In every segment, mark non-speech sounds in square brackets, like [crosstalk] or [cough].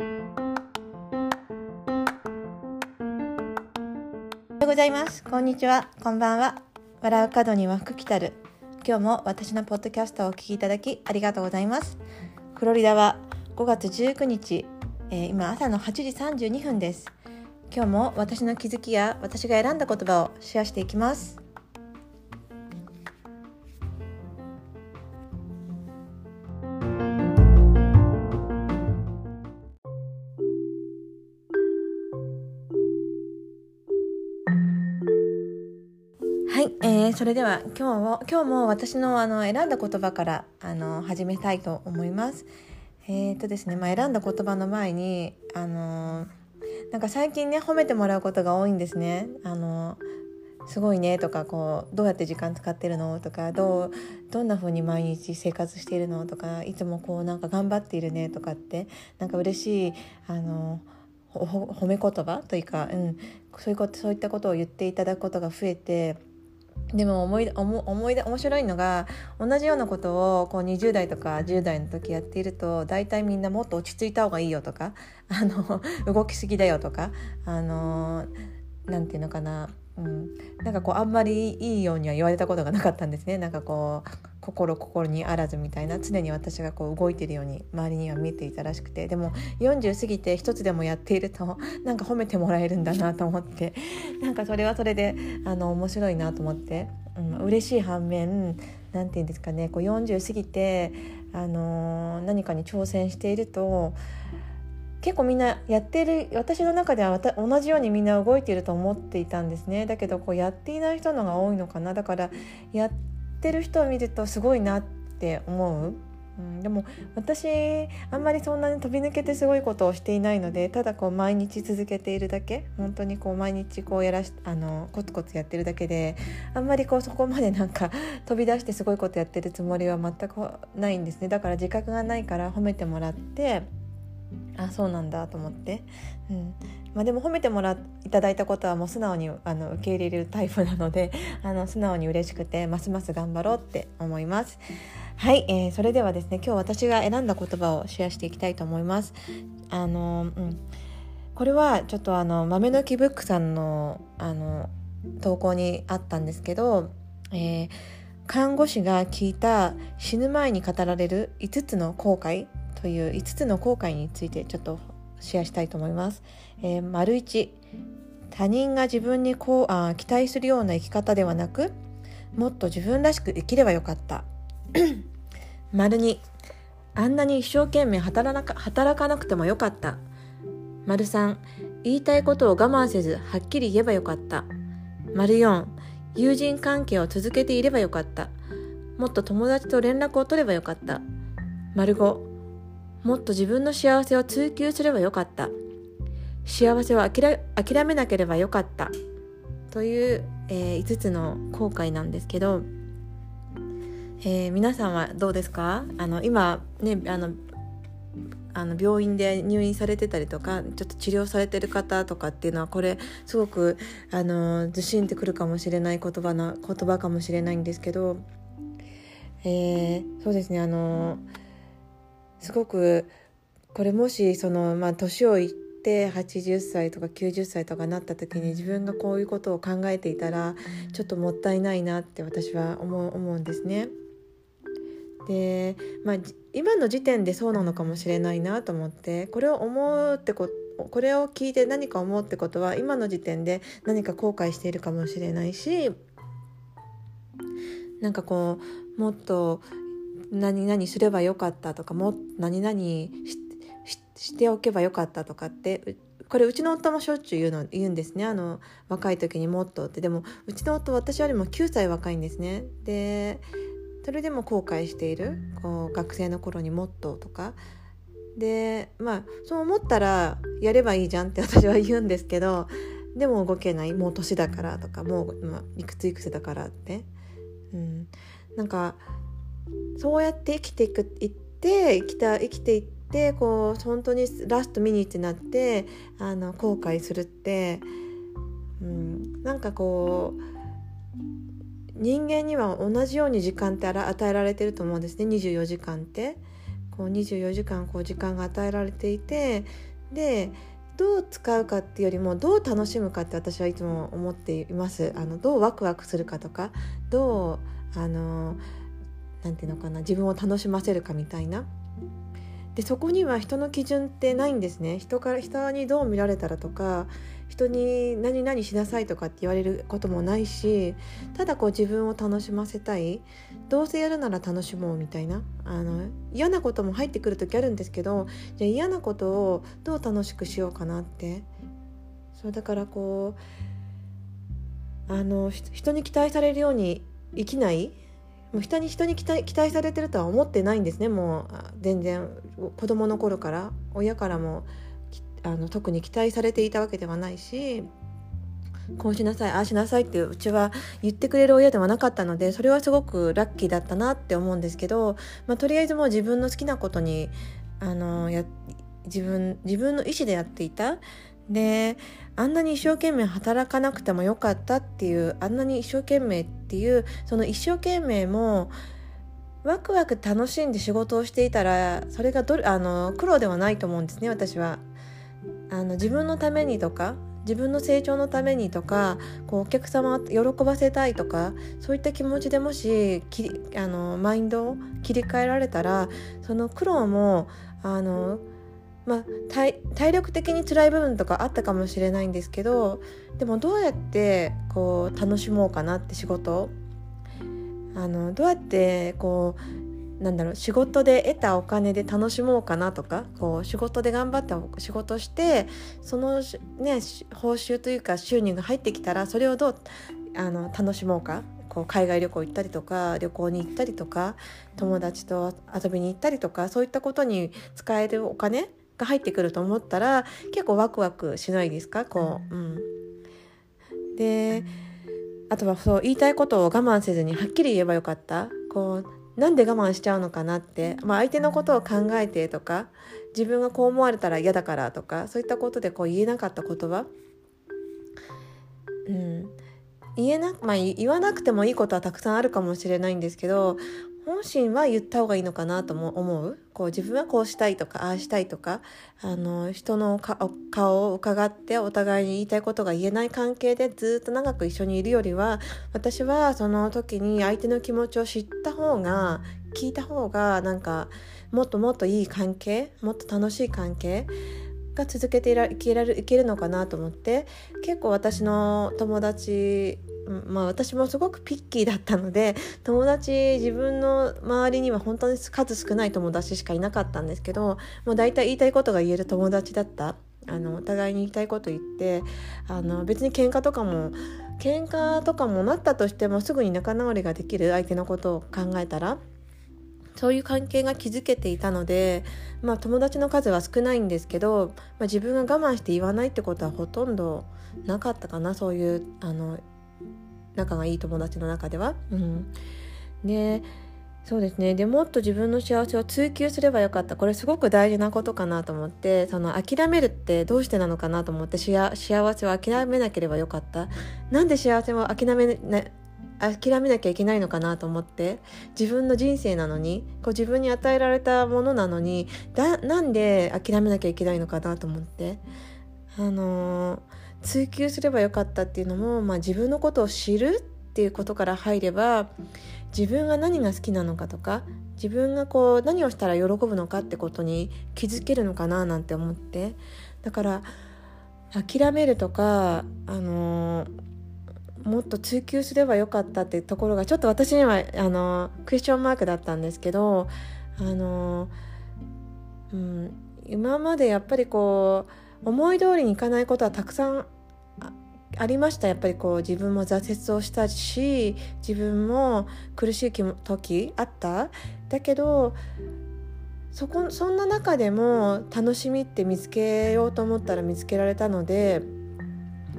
おはようございます。こんにちは。こんばんは。笑う角には福来たる。今日も私のポッドキャストをお聞きいただきありがとうございます。フロリダは5月19日、えー、今朝の8時32分です。今日も私の気づきや私が選んだ言葉をシェアしていきます。えー、それでは今日も今日も私のあの選んだ言葉からあの始めたいと思います。えーとですね、まあ、選んだ言葉の前にあのなんか最近ね褒めてもらうことが多いんですね。あのすごいねとかこうどうやって時間使ってるのとかどうどんな風に毎日生活しているのとかいつもこうなんか頑張っているねとかってなんか嬉しいあの褒め言葉というか、うん、そういうことそういったことを言っていただくことが増えてでも思い思い出面白いのが同じようなことをこう20代とか10代の時やっていると大体みんなもっと落ち着いた方がいいよとかあの動きすぎだよとかあのなんていうのかなうん、なんかこうあんまりいいようには言われたことがなかったんですね。なんかこう心心にあらずみたいな常に私がこう動いてるように周りには見えていたらしくてでも40過ぎて一つでもやっているとなんか褒めてもらえるんだなと思ってなんかそれはそれであの面白いなと思って、うん、嬉しい反面何て言うんですかねこう40過ぎて、あのー、何かに挑戦していると結構みんなやってる私の中では同じようにみんな動いていると思っていたんですね。だけどこうやっていない人のが多いのかな。だからやってる人を見るとすごいなって思う、うん、でも私あんまりそんなに飛び抜けてすごいことをしていないのでただこう毎日続けているだけ本当にこう毎日こうやらしあのコツコツやってるだけであんまりこうそこまでなんか飛び出してすごいことやってるつもりは全くないんですね。だから自覚がないから褒めてもらってあそうなんだと思って、うん。まあ、でも褒めてもらいただいたことはもう素直にあの受け入れるタイプなので [laughs] あの素直に嬉しくてますます頑張ろうって思います。はい、えー、それではですね今日私が選んだ言葉をシェアしていきたいと思います。あの、うん、これはちょっとあの豆の木ブックさんのあの投稿にあったんですけど、えー、看護師が聞いた死ぬ前に語られる5つの後悔という5つの後悔についてちょっとシェアしたいと思います。えー、丸1他人が自分にこうあ期待するような生き方ではなくもっと自分らしく生きればよかった。[clears throat] 丸2あんなに一生懸命働か働かなくてもよかった。丸3言いたいことを我慢せずはっきり言えばよかった。丸4友人関係を続けていればよかった。もっと友達と連絡を取ればよかった。丸5もっと自分の幸せを追求すればよかった。幸せを諦めなければよかった。という、えー、5つの後悔なんですけど、えー、皆さんはどうですか？あの今ねあのあの病院で入院されてたりとかちょっと治療されてる方とかっていうのはこれすごくあのずしんってくるかもしれない言葉な言葉かもしれないんですけど、えー、そうですねあのすごくこれもしそのまあ年をいって80歳とか90歳とかなった時に自分がこういうことを考えていたらちょっともったいないなって私は思う思うんですね。でまあ今の時点でそうなのかもしれないなと思ってこれを思うってここれを聞いて何か思うってことは今の時点で何か後悔しているかもしれないしなんかこうもっと何々すればよかったとかも何々しておけばよかったとかってこれうちの夫もしょっちゅう言うの言うんですね。あの若い時にもっとって。でもうちの夫私よりも9歳若いんですね。でそれでも後悔している。こう学生の頃にもっととか。でまあそう思ったらやればいいじゃんって私は言うんですけどでも動けない。もう年だからとかもう、まあ、いくついくつだからって、うん、なんかそうやって生きていくいって生きた生きていってこう本当にラストミニってなってあの後悔するって、うん、なんかこう人間には同じように時間って与えられてると思うんですね24時間って。こう24時間こう時間が与えられていてでどう使うかっていうよりもどう楽しむかって私はいつも思っていますあのどうワクワクするかとかどうあのんていうのかな自分を楽しませるかみたいな。でそこには人の基準ってないんですね。人から人にどう見られたらとか人に何々しなさいとかって言われることもないしただこう自分を楽しませたい。どうせやるなら楽しもうみたいな。あの嫌なことも入ってくる時あるんですけどじゃ嫌なことをどう楽しくしようかなって。そうだからこうあの人に期待されるように生きない。もう人に人に期待期待されてるとは思ってないんですね。もう全然子供の頃から親からもあの特に期待されていたわけではないしこうしなさいああしなさいってうちは言ってくれる親ではなかったのでそれはすごくラッキーだったなって思うんですけど、まあ、とりあえずもう自分の好きなことにあのや自分自分の意思でやっていたであんなに一生懸命働かなくてもよかったっていうあんなに一生懸命っていうその一生懸命もワクワク楽しんで仕事をしていたらそれがどあの苦労ではないと思うんですね私は。あの自分のためにとか自分の成長のためにとかこうお客様を喜ばせたいとかそういった気持ちでもしきあのマインドを切り替えられたらその苦労もあのまあ、体体力的に辛い部分とかあったかもしれないんですけどでもどうやってこう楽しもうかなって仕事。あのどうやってこうなんだろう仕事で得たお金で楽しもうかなとかこう仕事で頑張った仕事してその、ね、報酬というか収入が入ってきたらそれをどうあの楽しもうか。こう海外旅行行ったりとか旅行に行ったりとか友達と遊びに行ったりとかそういったことに使えるお金が入ってくると思ったら結構ワクワクしないですか？こう、うん、であとはそう言いたいことを我慢せずにはっきり言えばよかった。こうなんで我慢しちゃうのかなって、まあ、相手のことを考えてとか自分がこう思われたら嫌だからとかそういったことでこう言えなかった言葉、うん、言えな、まあ、言わなくてもいいことはたくさんあるかもしれないんですけど本心は言った方がいいのかなとも思う。こう自分はこうしたいとかああしたいとかあの人の顔を伺ってお互いに言いたいことが言えない関係でずっと長く一緒にいるよりは私はその時に相手の気持ちを知った方が聞いた方がなんかもっともっといい関係もっと楽しい関係が続けていけるのかなと思って結構私の友達まあ、私もすごくピッキーだったので友達自分の周りには本当に数少ない友達しかいなかったんですけどもう大体言いたいことが言える友達だった。あのお互いに言いたいこと言ってあの別に喧嘩とかも喧嘩とかもなったとしてもすぐに仲直りができる相手のことを考えたらそういう関係が築けていたので、まあ、友達の数は少ないんですけど、まあ、自分が我慢して言わないってことはほとんどなかったかなそういうあの仲がいい友達の中では。うん、でそうですね。でもっと自分の幸せを追求すればよかった。これすごく大事なことかなと思って。その諦めるってどうしてなのかなと思って。幸せを諦めなければよかった。なんで幸せを諦めな諦めなきゃいけないのかなと思って。自分の人生なのに。こう自分に与えられたものなのに。だなんで諦めなきゃいけないのかなと思って。あのー追求すればよかったっていうのも、まあ、自分のことを知るっていうことから入れば自分が何が好きなのかとか自分がこう何をしたら喜ぶのかってことに気づけるのかななんて思って。だから諦めるとかあのもっと追求すればよかったっていうところがちょっと私にはあのクエスチョンマークだったんですけどあの、うん、今までやっぱりこう思い通りにいかないことはたくさんありました。やっぱりこう自分も挫折をしたし自分も苦しい時あった。だけどそこそんな中でも楽しみって見つけようと思ったら見つけられたので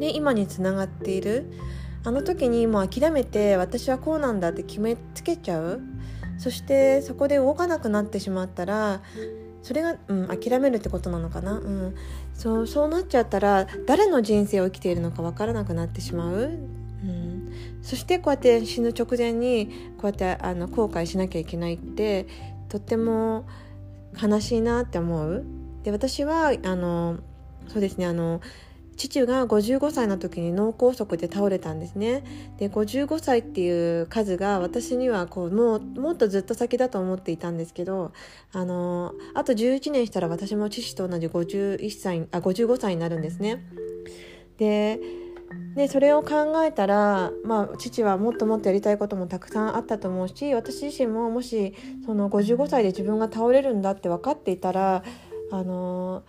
で今につながっている。あの時にもう諦めて私はこうなんだって決めつけちゃう。そしてそこで動かなくなってしまったらそれが、うん、諦めるってことなのかな、うん、そうそうなっちゃったら誰の人生を生きているのか分からなくなってしまう、うん、そしてこうやって死ぬ直前にこうやってあの後悔しなきゃいけないってとっても悲しいなって思う。で私はあのそうですねあの父が55歳の時に脳梗塞で倒れたんですね。で55歳っていう数が私にはこうもうもっとずっと先だと思っていたんですけどあのあと11年したら私も父と同じ51歳あ55歳になるんですね。ででそれを考えたら、まあ、父はもっともっとやりたいこともたくさんあったと思うし私自身ももしその55歳で自分が倒れるんだって分かっていたらあの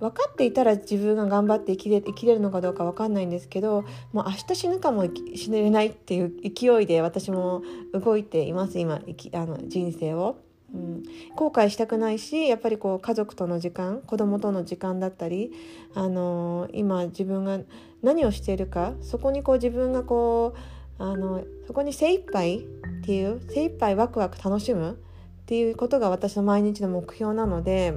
分かっていたら自分が頑張って生きれ生きれるのかどうか分かんないんですけどもう明日死ぬかも死ねないっていう勢いで私も動いています今あの人生を。うん、後悔したくないしやっぱりこう家族との時間子供との時間だったり、あのー、今自分が何をしているかそこにこう自分がこうあのそこに精一杯っていう精一杯ワクワク楽しむっていうことが私の毎日の目標なので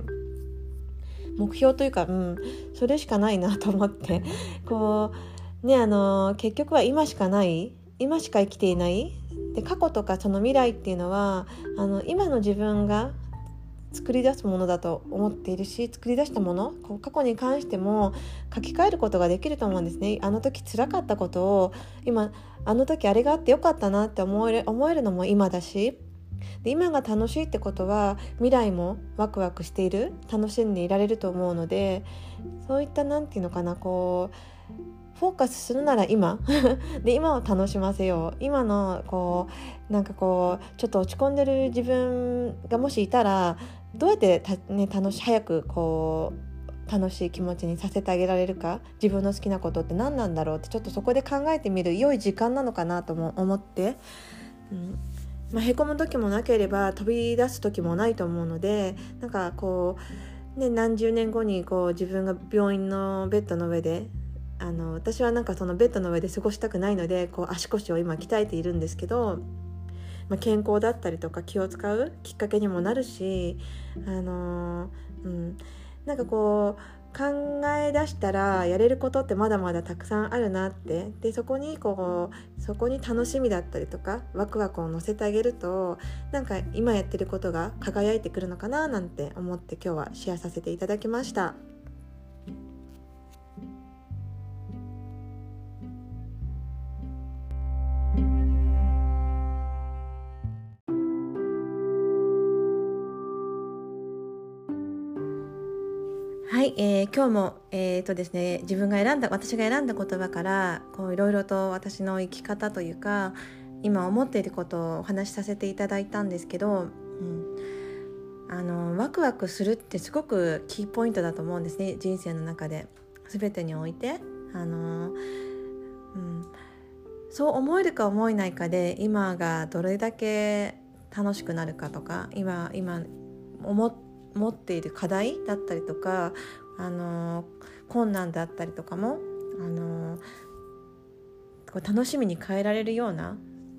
目標というか、うん、それしかないなと思って。こうねあの結局は今しかない。今しか生きていない。で過去とかその未来っていうのはあの今の自分が作り出すものだと思っているし作り出したものこう過去に関しても書き換えることができると思うんですね。あの時辛かったことを今あの時あれがあってよかったなって思える思えるのも今だし。で今が楽しいってことは未来もワクワクしている楽しんでいられると思うのでそういった何て言うのかなこうフォーカスするなら今 [laughs] で今を楽しませよう。今のこうなんかこうちょっと落ち込んでる自分がもしいたらどうやってね、楽し早くこう楽しい気持ちにさせてあげられるか自分の好きなことって何なんだろうってちょっとそこで考えてみる良い時間なのかなとも思って、うん。まあ、へこむ時もなければ飛び出す時もないと思うのでなんかこう、ね、何十年後にこう自分が病院のベッドの上であの私はなんかそのベッドの上で過ごしたくないのでこう足腰を今鍛えているんですけど、まあ、健康だったりとか気を使うきっかけにもなるしあの、うん、なんかこう考え出したらやれることってまだまだたくさんあるなってでそこにこうそこに楽しみだったりとかワクワクを乗せてあげるとなんか今やってることが輝いてくるのかななんて思って今日はシェアさせていただきました。はい、えー、今日も、えーとですね、自分が選んだ私が選んだ言葉からいろいろと私の生き方というか今思っていることをお話しさせていただいたんですけど、うん、あのワクワクするってすごくキーポイントだと思うんですね人生の中で。全てにおいて。あのうん、そう思えるか思えないかで今がどれだけ楽しくなるかとか今今思って持っている課題だったりとか、あの困難だったりとかも、あのこう楽しみに変えられるような、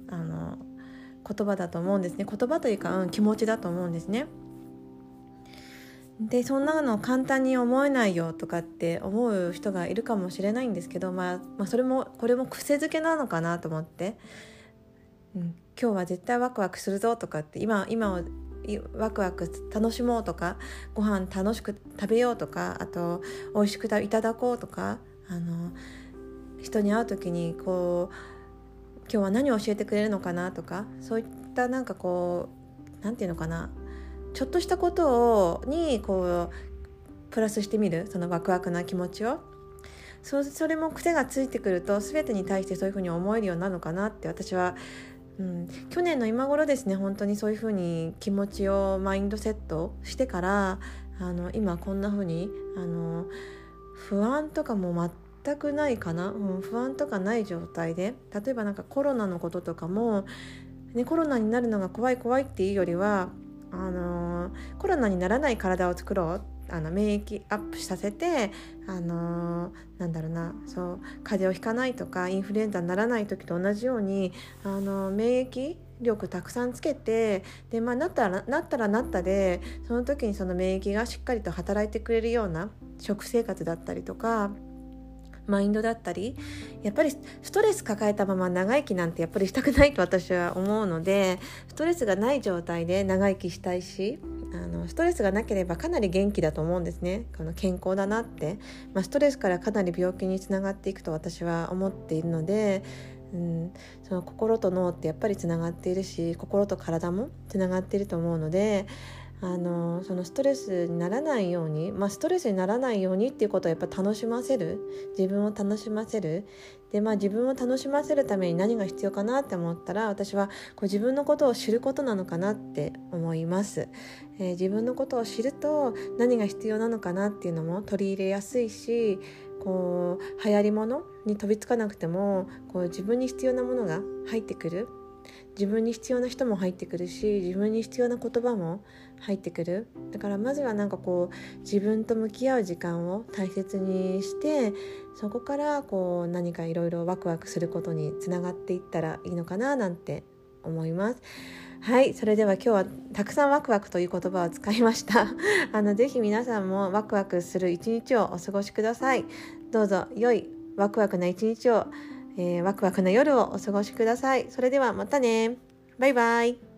あの言葉だと思うんですね言葉というか、うん、気持ちだと思うんですね。でそんなの簡単に思えないよとかって思う人がいるかもしれないんですけど、まあ、まあそれもこれも癖づけなのかなと思って、うん、今日は絶対ワクワクするぞとかって今今をワクワク楽しもうとかご飯楽しく食べようとかあと美味しくいただこうとかあの人に会う時にこう今日は何を教えてくれるのかなとかそういったなんかこう何て言うのかなちょっとしたことをにこうプラスしてみるそのワクワクな気持ちを。それも癖がついてくると全てに対してそういうふうに思えるようになるのかなって私はうん、去年の今頃ですね本当にそういうふうに気持ちをマインドセットしてからあの今こんなふうにあの不安とかも全くないかな、うん、不安とかない状態で。例えばなんかコロナのこととかも、ね、コロナになるのが怖い怖いっていうよりはあのコロナにならない体を作ろうあの免疫アップさせてあのー、なんだろうなそう風邪をひかないとかインフルエンザにならない時と同じようにあの免疫力たくさんつけてで、まあ、なったらなったらなったでその時にその免疫がしっかりと働いてくれるような食生活だったりとかマインドだったりやっぱりストレス抱えたまま長生きなんてやっぱりしたくないと私は思うのでストレスがない状態で長生きしたいしあのストレスがなければかなり元気だと思うんですね。この健康だなって、まあ、ストレスからかなり病気につながっていくと私は思っているので、うん、その心と脳ってやっぱりつながっているし心と体もつながっていると思うのであのそのストレスにならないように、まあ、ストレスにならないようにっていうことをやっぱ楽しませる。自分を楽しませる。で、まあ、自分を楽しませるために何が必要かなって思ったら私はこう自分のことを知ることなのかなって思います、えー、自分のことを知ると何が必要なのかなっていうのも取り入れやすいしこう流行りものに飛びつかなくてもこう自分に必要なものが入ってくる。自分に必要な人も入ってくるし自分に必要な言葉も入ってくるだからまずはなんかこう自分と向き合う時間を大切にしてそこからこう何かいろいろワクワクすることにつながっていったらいいのかななんて思います。はいそれでは今日はたくさんワクワクという言葉を使いました [laughs] あのぜひ皆さんもワクワクする一日をお過ごしくださいどうぞ良いワクワクな一日をえー、ワクワクな夜をお過ごしください。それではまたね。バイバイ。